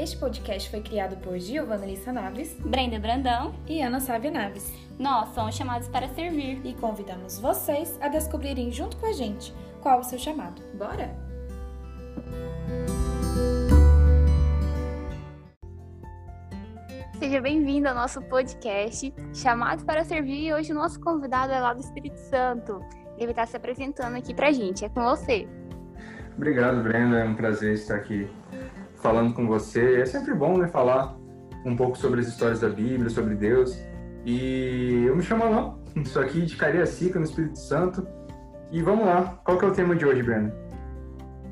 Este podcast foi criado por Giovanna Lissa Naves, Brenda Brandão e Ana Sávia Naves. Nós somos chamados para servir e convidamos vocês a descobrirem junto com a gente qual o seu chamado. Bora? Seja bem-vindo ao nosso podcast Chamados para Servir e hoje o nosso convidado é lá do Espírito Santo. Ele vai estar se apresentando aqui pra gente. É com você. Obrigado, Brenda. É um prazer estar aqui falando com você. É sempre bom, né, falar um pouco sobre as histórias da Bíblia, sobre Deus. E eu me chamo Alain, estou aqui de Cariacica, no Espírito Santo. E vamos lá, qual que é o tema de hoje, Brenda?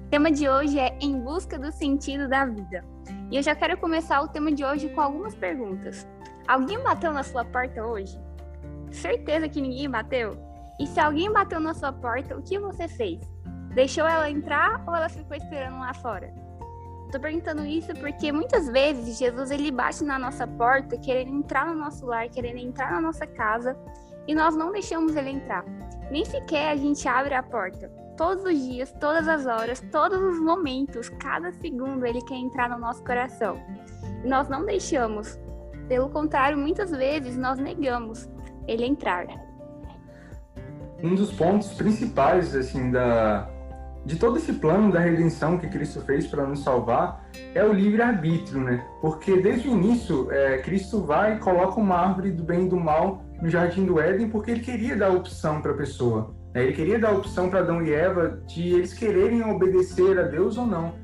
O tema de hoje é Em Busca do Sentido da Vida. E eu já quero começar o tema de hoje com algumas perguntas. Alguém bateu na sua porta hoje? Certeza que ninguém bateu? E se alguém bateu na sua porta, o que você fez? Deixou ela entrar ou ela ficou esperando lá fora? Tô perguntando isso porque muitas vezes Jesus ele bate na nossa porta, querendo entrar no nosso lar, querendo entrar na nossa casa, e nós não deixamos ele entrar. Nem sequer a gente abre a porta. Todos os dias, todas as horas, todos os momentos, cada segundo ele quer entrar no nosso coração. E nós não deixamos. Pelo contrário, muitas vezes nós negamos ele entrar. Um dos pontos principais assim da de todo esse plano da redenção que Cristo fez para nos salvar é o livre-arbítrio, né? Porque desde o início, é, Cristo vai e coloca uma árvore do bem e do mal no jardim do Éden porque ele queria dar opção para a pessoa. Né? Ele queria dar opção para Adão e Eva de eles quererem obedecer a Deus ou não.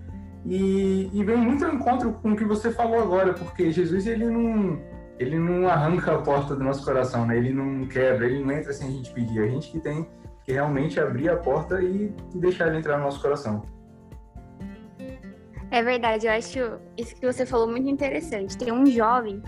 E, e vem muito ao encontro com o que você falou agora, porque Jesus ele não ele não arranca a porta do nosso coração, né? Ele não quebra, ele não entra sem a gente pedir. A gente que tem que realmente abrir a porta e deixar ele entrar no nosso coração. É verdade, eu acho isso que você falou muito interessante. Tem um jovem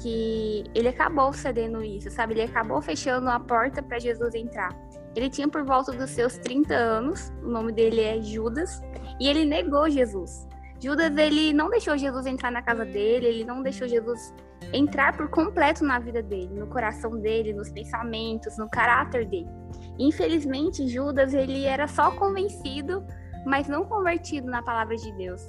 que ele acabou cedendo isso, sabe? Ele acabou fechando a porta para Jesus entrar. Ele tinha por volta dos seus 30 anos, o nome dele é Judas, e ele negou Jesus. Judas, ele não deixou Jesus entrar na casa dele, ele não deixou Jesus entrar por completo na vida dele, no coração dele, nos pensamentos, no caráter dele. Infelizmente, Judas ele era só convencido, mas não convertido na palavra de Deus.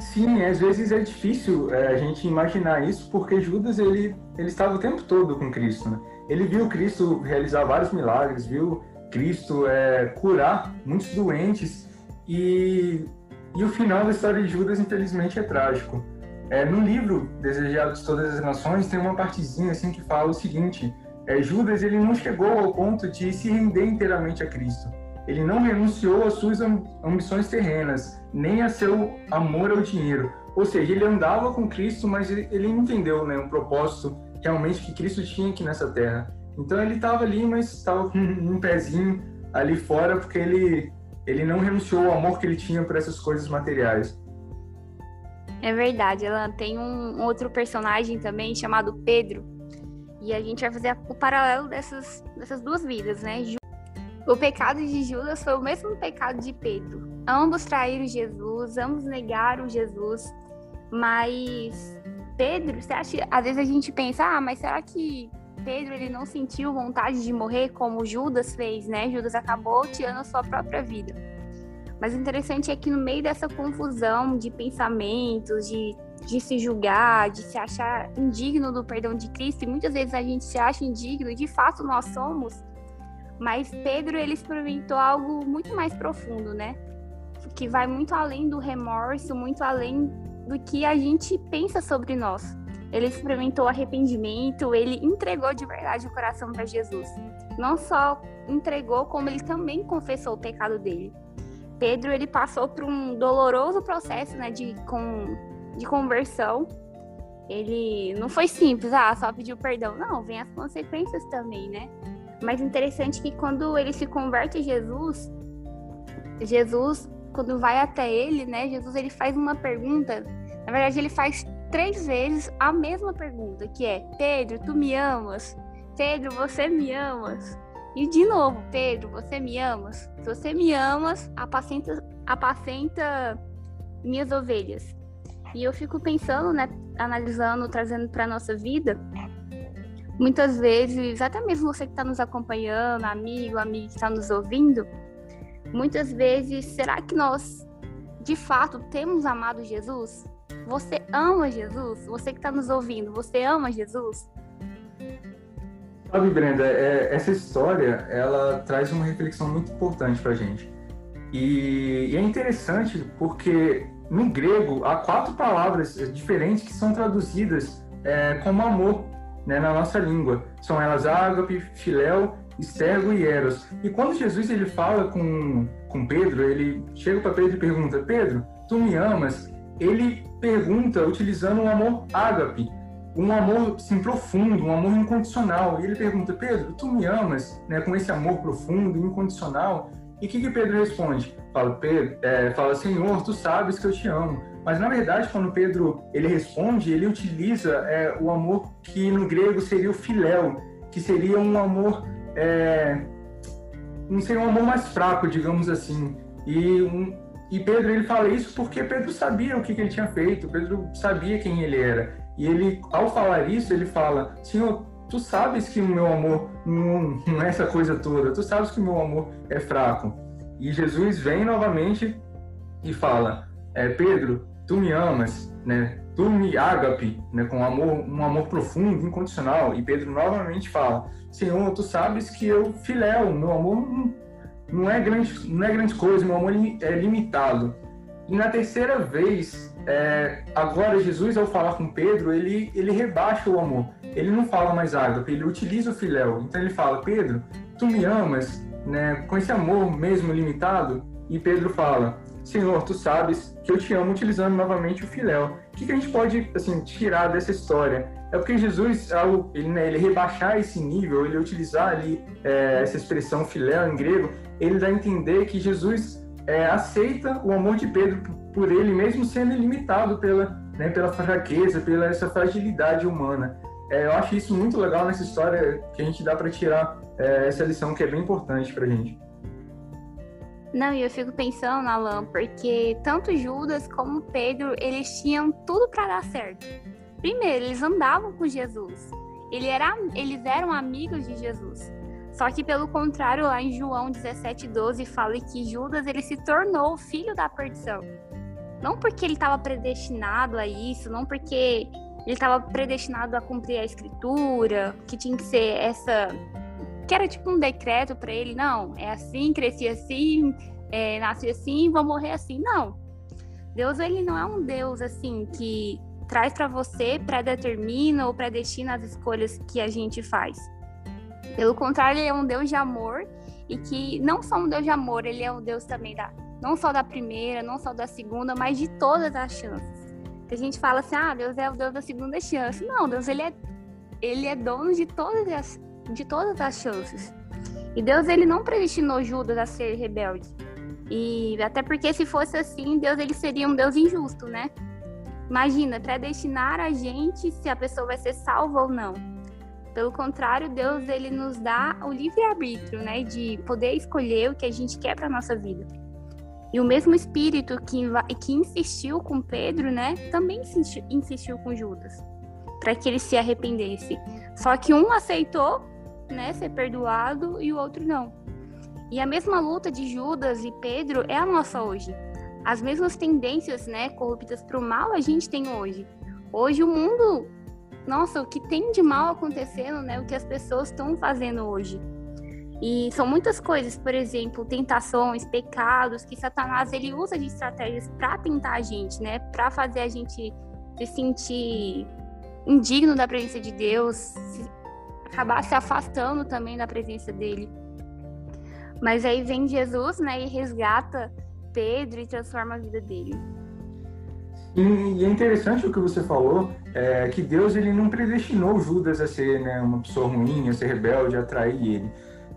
Sim, às vezes é difícil é, a gente imaginar isso, porque Judas ele, ele estava o tempo todo com Cristo. Né? Ele viu Cristo realizar vários milagres, viu Cristo é, curar muitos doentes e, e o final da história de Judas, infelizmente, é trágico. É, no livro Desejados de Todas as Nações tem uma partezinha assim que fala o seguinte: é, Judas ele não chegou ao ponto de se render inteiramente a Cristo. Ele não renunciou às suas ambições terrenas, nem a seu amor ao dinheiro. Ou seja, ele andava com Cristo, mas ele entendeu né, propósito realmente que Cristo tinha aqui nessa terra. Então ele estava ali, mas estava com um pezinho ali fora, porque ele, ele não renunciou ao amor que ele tinha por essas coisas materiais. É verdade, ela tem um outro personagem também chamado Pedro, e a gente vai fazer o paralelo dessas, dessas duas vidas, né? O pecado de Judas foi o mesmo pecado de Pedro. Ambos traíram Jesus, ambos negaram Jesus, mas Pedro, você acha, às vezes a gente pensa, ah, mas será que Pedro ele não sentiu vontade de morrer como Judas fez, né? Judas acabou tirando a sua própria vida. Mas o interessante é que no meio dessa confusão de pensamentos, de de se julgar, de se achar indigno do perdão de Cristo, e muitas vezes a gente se acha indigno, e de fato nós somos, mas Pedro ele experimentou algo muito mais profundo, né? Que vai muito além do remorso, muito além do que a gente pensa sobre nós. Ele experimentou arrependimento, ele entregou de verdade o coração para Jesus. Não só entregou, como ele também confessou o pecado dele. Pedro ele passou por um doloroso processo, né, de com de conversão, ele não foi simples, ah, só pediu perdão. Não, vem as consequências também, né? Mas interessante que quando ele se converte a Jesus, Jesus, quando vai até ele, né? Jesus ele faz uma pergunta. Na verdade, ele faz três vezes a mesma pergunta, que é: Pedro, tu me amas? Pedro, você me amas? E de novo, Pedro, você me amas? Se você me amas, apacenta, apacenta minhas ovelhas. E eu fico pensando, né, analisando, trazendo para nossa vida, muitas vezes, até mesmo você que está nos acompanhando, amigo, amigo que está nos ouvindo, muitas vezes, será que nós de fato temos amado Jesus? Você ama Jesus? Você que está nos ouvindo, você ama Jesus? Sabe, Brenda, é, essa história ela traz uma reflexão muito importante para a gente. E, e, é interessante porque no grego há quatro palavras diferentes que são traduzidas é, como amor né, na nossa língua. São elas ágape, filéu, estergo e eros. E quando Jesus ele fala com, com Pedro, ele chega para Pedro e pergunta: Pedro, tu me amas? Ele pergunta utilizando um amor ágape, um amor sim profundo, um amor incondicional. E ele pergunta: Pedro, tu me amas? Né, com esse amor profundo, incondicional. E o que, que Pedro responde? Fala, Pedro, é, fala, Senhor, tu sabes que eu te amo. Mas na verdade, quando Pedro ele responde, ele utiliza é, o amor que no grego seria o filéu, que seria um amor é, não seria um amor mais fraco, digamos assim. E, um, e Pedro ele fala isso porque Pedro sabia o que, que ele tinha feito, Pedro sabia quem ele era. E ele, ao falar isso, ele fala: Senhor, tu sabes que o meu amor não, não é essa coisa toda, tu sabes que o meu amor é fraco. E Jesus vem novamente e fala: é, Pedro, tu me amas, né? Tu me ágape, né? Com amor, um amor profundo, incondicional. E Pedro novamente fala: Senhor, tu sabes que eu filéu, meu amor não, não é grande, não é grande coisa, meu amor é limitado. E na terceira vez, é, agora Jesus ao falar com Pedro, ele ele rebaixa o amor ele não fala mais ágape, ele utiliza o filéu. Então ele fala, Pedro, tu me amas, né, com esse amor mesmo limitado? E Pedro fala, Senhor, tu sabes que eu te amo, utilizando novamente o filéu. O que, que a gente pode assim tirar dessa história? É porque Jesus, ao ele, né, ele rebaixar esse nível, ele utilizar ali é, essa expressão filéu em grego, ele dá a entender que Jesus é, aceita o amor de Pedro por ele, mesmo sendo ilimitado pela, né, pela fraqueza, pela essa fragilidade humana. É, eu acho isso muito legal nessa história que a gente dá para tirar é, essa lição que é bem importante para gente. Não, e eu fico pensando, Alan, porque tanto Judas como Pedro, eles tinham tudo para dar certo. Primeiro, eles andavam com Jesus. Ele era, eles eram amigos de Jesus. Só que, pelo contrário, lá em João 17,12 fala que Judas ele se tornou filho da perdição. Não porque ele estava predestinado a isso, não porque ele estava predestinado a cumprir a escritura, que tinha que ser essa. que era tipo um decreto para ele, não, é assim, cresci assim, é, nasci assim, vou morrer assim. Não. Deus, ele não é um Deus assim que traz para você, predetermina ou predestina as escolhas que a gente faz. Pelo contrário, ele é um Deus de amor e que não só um Deus de amor, ele é um Deus também da não só da primeira, não só da segunda, mas de todas as chances que a gente fala assim, ah, Deus é o Deus da segunda chance. Não, Deus ele é, ele é dono de todas as, de todas as chances. E Deus ele não predestinou Judas a ser rebelde. E até porque se fosse assim, Deus ele seria um Deus injusto, né? Imagina, predestinar a gente se a pessoa vai ser salva ou não. Pelo contrário, Deus ele nos dá o livre arbítrio, né, de poder escolher o que a gente quer para nossa vida. E o mesmo espírito que, que insistiu com Pedro, né, também insistiu, com Judas, para que ele se arrependesse. Só que um aceitou, né, ser perdoado e o outro não. E a mesma luta de Judas e Pedro é a nossa hoje. As mesmas tendências, né, corruptas para o mal a gente tem hoje. Hoje o mundo, nossa, o que tem de mal acontecendo, né, o que as pessoas estão fazendo hoje. E são muitas coisas, por exemplo, tentações, pecados, que Satanás ele usa de estratégias para tentar a gente, né? Para fazer a gente se sentir indigno da presença de Deus, se, acabar se afastando também da presença dele. Mas aí vem Jesus, né, e resgata Pedro e transforma a vida dele. E, é interessante o que você falou, é, que Deus ele não predestinou Judas a ser né, uma pessoa ruim, a ser rebelde, a trair ele.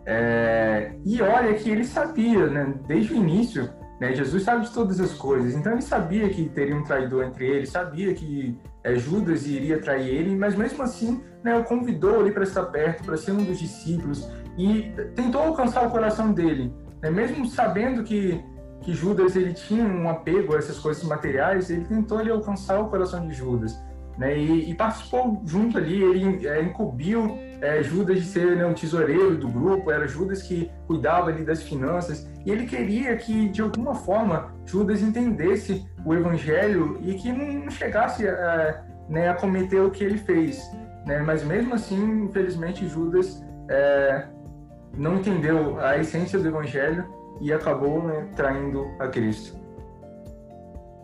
É, e olha que ele sabia, né, desde o início, né, Jesus sabe de todas as coisas, então ele sabia que teria um traidor entre eles, sabia que é, Judas iria trair ele, mas mesmo assim né, o convidou ali para estar perto, para ser um dos discípulos e tentou alcançar o coração dele, né, mesmo sabendo que, que Judas ele tinha um apego a essas coisas materiais, ele tentou ali, alcançar o coração de Judas. Né, e, e, participou junto ali, ele é, incumbiu é, Judas de ser né, um tesoureiro do grupo, era Judas que cuidava ali das finanças, e ele queria que, de alguma forma, Judas entendesse o evangelho e que não chegasse a, né, a cometer o que ele fez. Né? Mas mesmo assim, infelizmente, Judas é, não entendeu a essência do evangelho e acabou né, traindo a Cristo.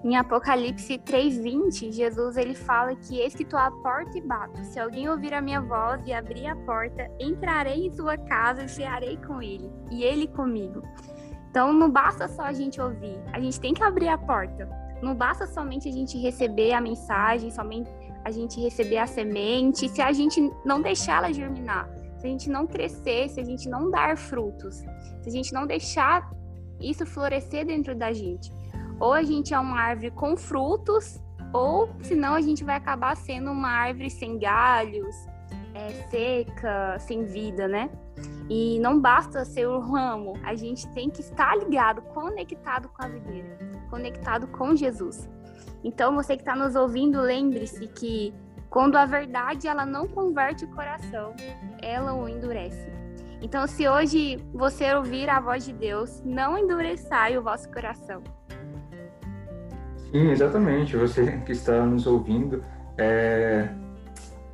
Em Apocalipse 3:20, Jesus ele fala que eis que estou à porta e bato. Se alguém ouvir a minha voz e abrir a porta, entrarei em sua casa e cearei com ele, e ele comigo. Então não basta só a gente ouvir, a gente tem que abrir a porta. Não basta somente a gente receber a mensagem, somente a gente receber a semente, se a gente não deixar ela germinar, se a gente não crescer, se a gente não dar frutos, se a gente não deixar isso florescer dentro da gente. Ou a gente é uma árvore com frutos, ou senão a gente vai acabar sendo uma árvore sem galhos, é, seca, sem vida, né? E não basta ser o ramo, a gente tem que estar ligado, conectado com a videira, conectado com Jesus. Então, você que está nos ouvindo, lembre-se que quando a verdade ela não converte o coração, ela o endurece. Então, se hoje você ouvir a voz de Deus, não endureçai o vosso coração. Sim, exatamente. Você que está nos ouvindo, é...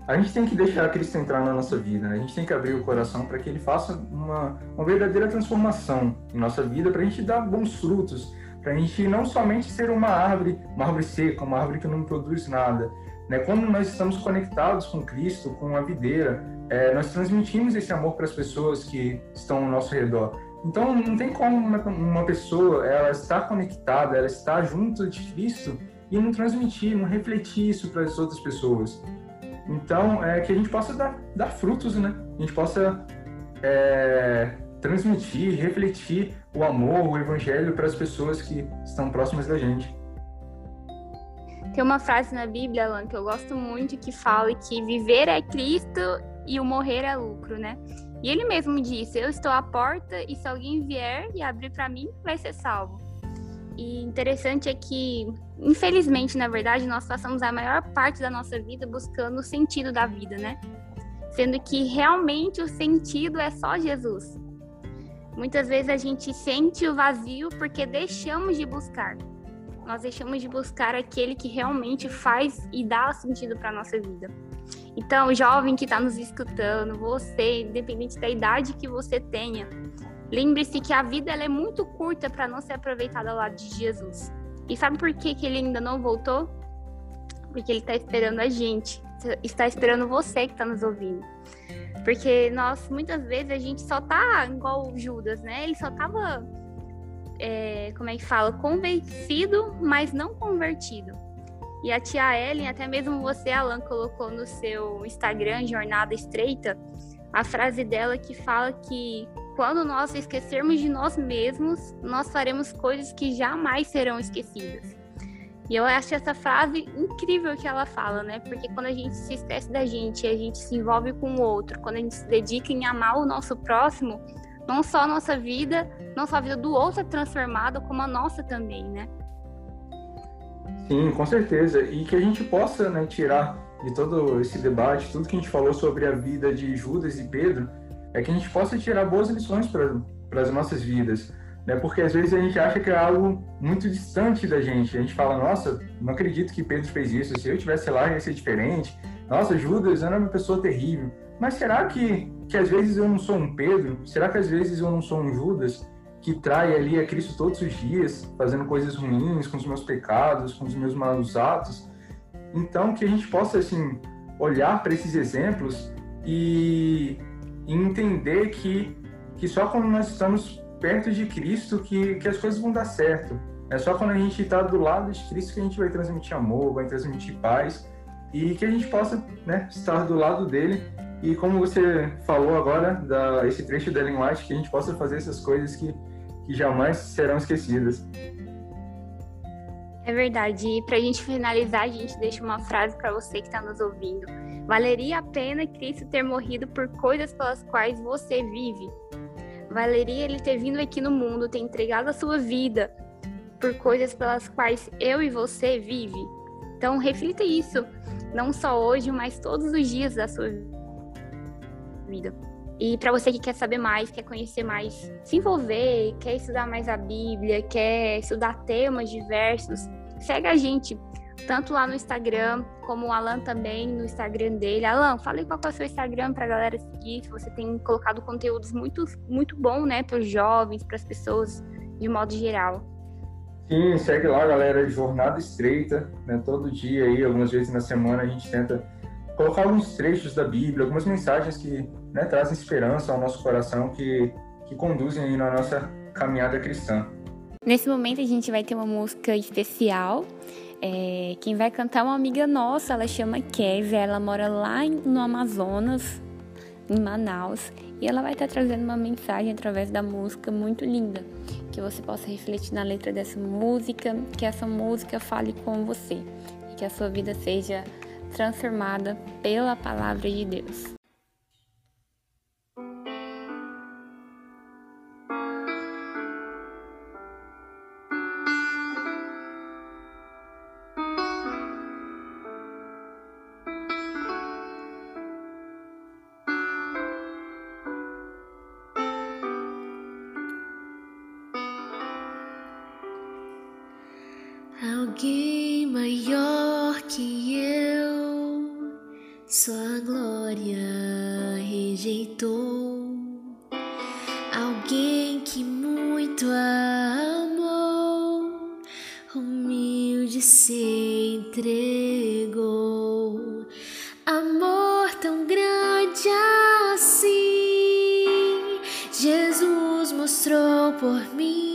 a gente tem que deixar Cristo entrar na nossa vida. Né? A gente tem que abrir o coração para que Ele faça uma, uma verdadeira transformação em nossa vida, para a gente dar bons frutos, para a gente não somente ser uma árvore, uma árvore seca, uma árvore que não produz nada. Né? Quando nós estamos conectados com Cristo, com a videira, é, nós transmitimos esse amor para as pessoas que estão ao nosso redor. Então, não tem como uma, uma pessoa ela estar conectada, ela estar junto de Cristo e não transmitir, não refletir isso para as outras pessoas. Então, é que a gente possa dar, dar frutos, né? A gente possa é, transmitir, refletir o amor, o evangelho para as pessoas que estão próximas da gente. Tem uma frase na Bíblia, Alan, que eu gosto muito, que fala que viver é Cristo e o morrer é lucro, né? E ele mesmo disse: Eu estou à porta e se alguém vier e abrir para mim, vai ser salvo. E interessante é que, infelizmente, na verdade, nós passamos a maior parte da nossa vida buscando o sentido da vida, né? Sendo que realmente o sentido é só Jesus. Muitas vezes a gente sente o vazio porque deixamos de buscar. Nós deixamos de buscar aquele que realmente faz e dá sentido para nossa vida. Então, jovem que está nos escutando, você, independente da idade que você tenha, lembre-se que a vida ela é muito curta para não ser aproveitada ao lado de Jesus. E sabe por que, que ele ainda não voltou? Porque ele está esperando a gente, está esperando você que está nos ouvindo. Porque nós, muitas vezes, a gente só tá igual o Judas, né? Ele só tava, é, como é que fala, convencido, mas não convertido. E a tia Ellen, até mesmo você, Alan, colocou no seu Instagram, Jornada Estreita, a frase dela que fala que quando nós esquecermos de nós mesmos, nós faremos coisas que jamais serão esquecidas. E eu acho essa frase incrível que ela fala, né? Porque quando a gente se esquece da gente, a gente se envolve com o outro, quando a gente se dedica em amar o nosso próximo, não só a nossa vida, não só a vida do outro é transformada, como a nossa também, né? Sim, com certeza. E que a gente possa né, tirar de todo esse debate, tudo que a gente falou sobre a vida de Judas e Pedro, é que a gente possa tirar boas lições para as nossas vidas. Né? Porque às vezes a gente acha que é algo muito distante da gente. A gente fala, nossa, não acredito que Pedro fez isso. Se eu tivesse lá, ia ser diferente. Nossa, Judas era uma pessoa terrível. Mas será que, que às vezes eu não sou um Pedro? Será que às vezes eu não sou um Judas? Que trai ali a Cristo todos os dias, fazendo coisas ruins com os meus pecados, com os meus maus atos. Então, que a gente possa, assim, olhar para esses exemplos e, e, entender que, que só quando nós estamos perto de Cristo que, que as coisas vão dar certo. É só quando a gente está do lado de Cristo que a gente vai transmitir amor, vai transmitir paz e que a gente possa né, estar do lado dele. E como você falou agora, da, esse trecho da Ellen White, que a gente possa fazer essas coisas que que jamais serão esquecidas. É verdade. E para a gente finalizar, a gente deixa uma frase para você que está nos ouvindo. Valeria a pena Cristo ter morrido por coisas pelas quais você vive. Valeria ele ter vindo aqui no mundo, ter entregado a sua vida por coisas pelas quais eu e você vive. Então, reflita isso, não só hoje, mas todos os dias da sua vida. E para você que quer saber mais, quer conhecer mais, se envolver, quer estudar mais a Bíblia, quer estudar temas diversos, segue a gente, tanto lá no Instagram, como o Alan também no Instagram dele. Alan, fale qual é o seu Instagram para a galera seguir, se você tem colocado conteúdos muito, muito bom, né, para os jovens, para as pessoas de modo geral. Sim, segue lá, galera, Jornada Estreita, né, todo dia aí, algumas vezes na semana a gente tenta colocar alguns trechos da Bíblia, algumas mensagens que né, trazem esperança ao nosso coração, que, que conduzem aí na nossa caminhada cristã. Nesse momento a gente vai ter uma música especial. É, quem vai cantar é uma amiga nossa, ela chama Kézia, ela mora lá no Amazonas, em Manaus, e ela vai estar trazendo uma mensagem através da música muito linda, que você possa refletir na letra dessa música, que essa música fale com você que a sua vida seja transformada pela palavra de Deus. Alguém maior entregou. Amor tão grande assim, Jesus mostrou por mim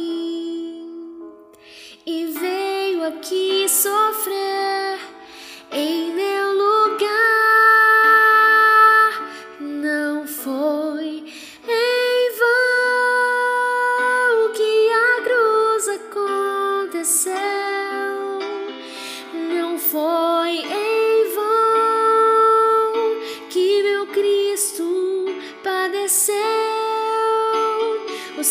o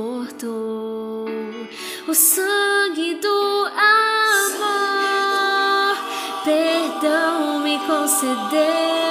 suportou. O sangue do amor, perdão me concedeu.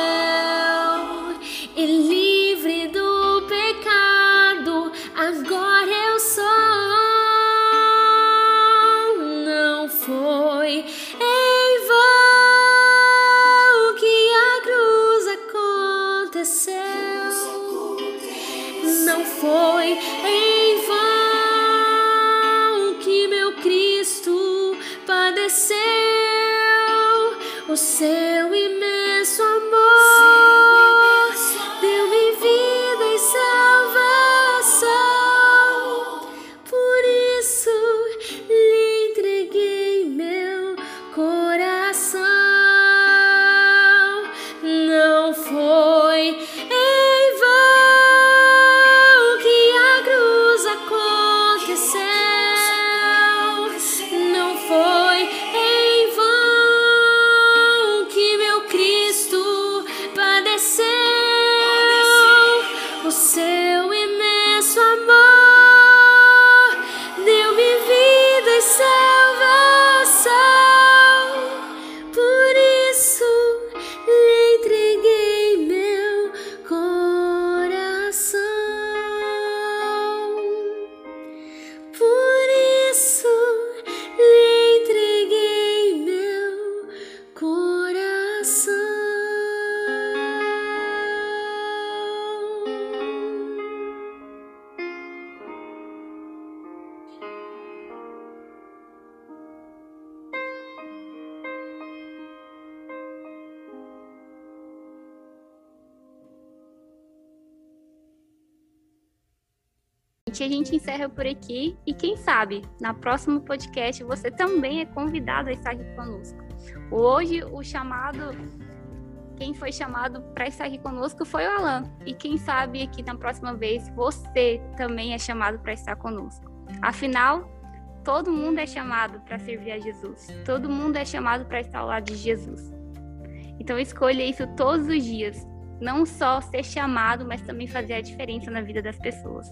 A gente encerra por aqui e quem sabe, na próximo podcast você também é convidado a estar aqui conosco. Hoje o chamado quem foi chamado para estar aqui conosco foi o Alan. E quem sabe aqui na próxima vez você também é chamado para estar conosco. Afinal, todo mundo é chamado para servir a Jesus. Todo mundo é chamado para estar ao lado de Jesus. Então escolha isso todos os dias. Não só ser chamado, mas também fazer a diferença na vida das pessoas.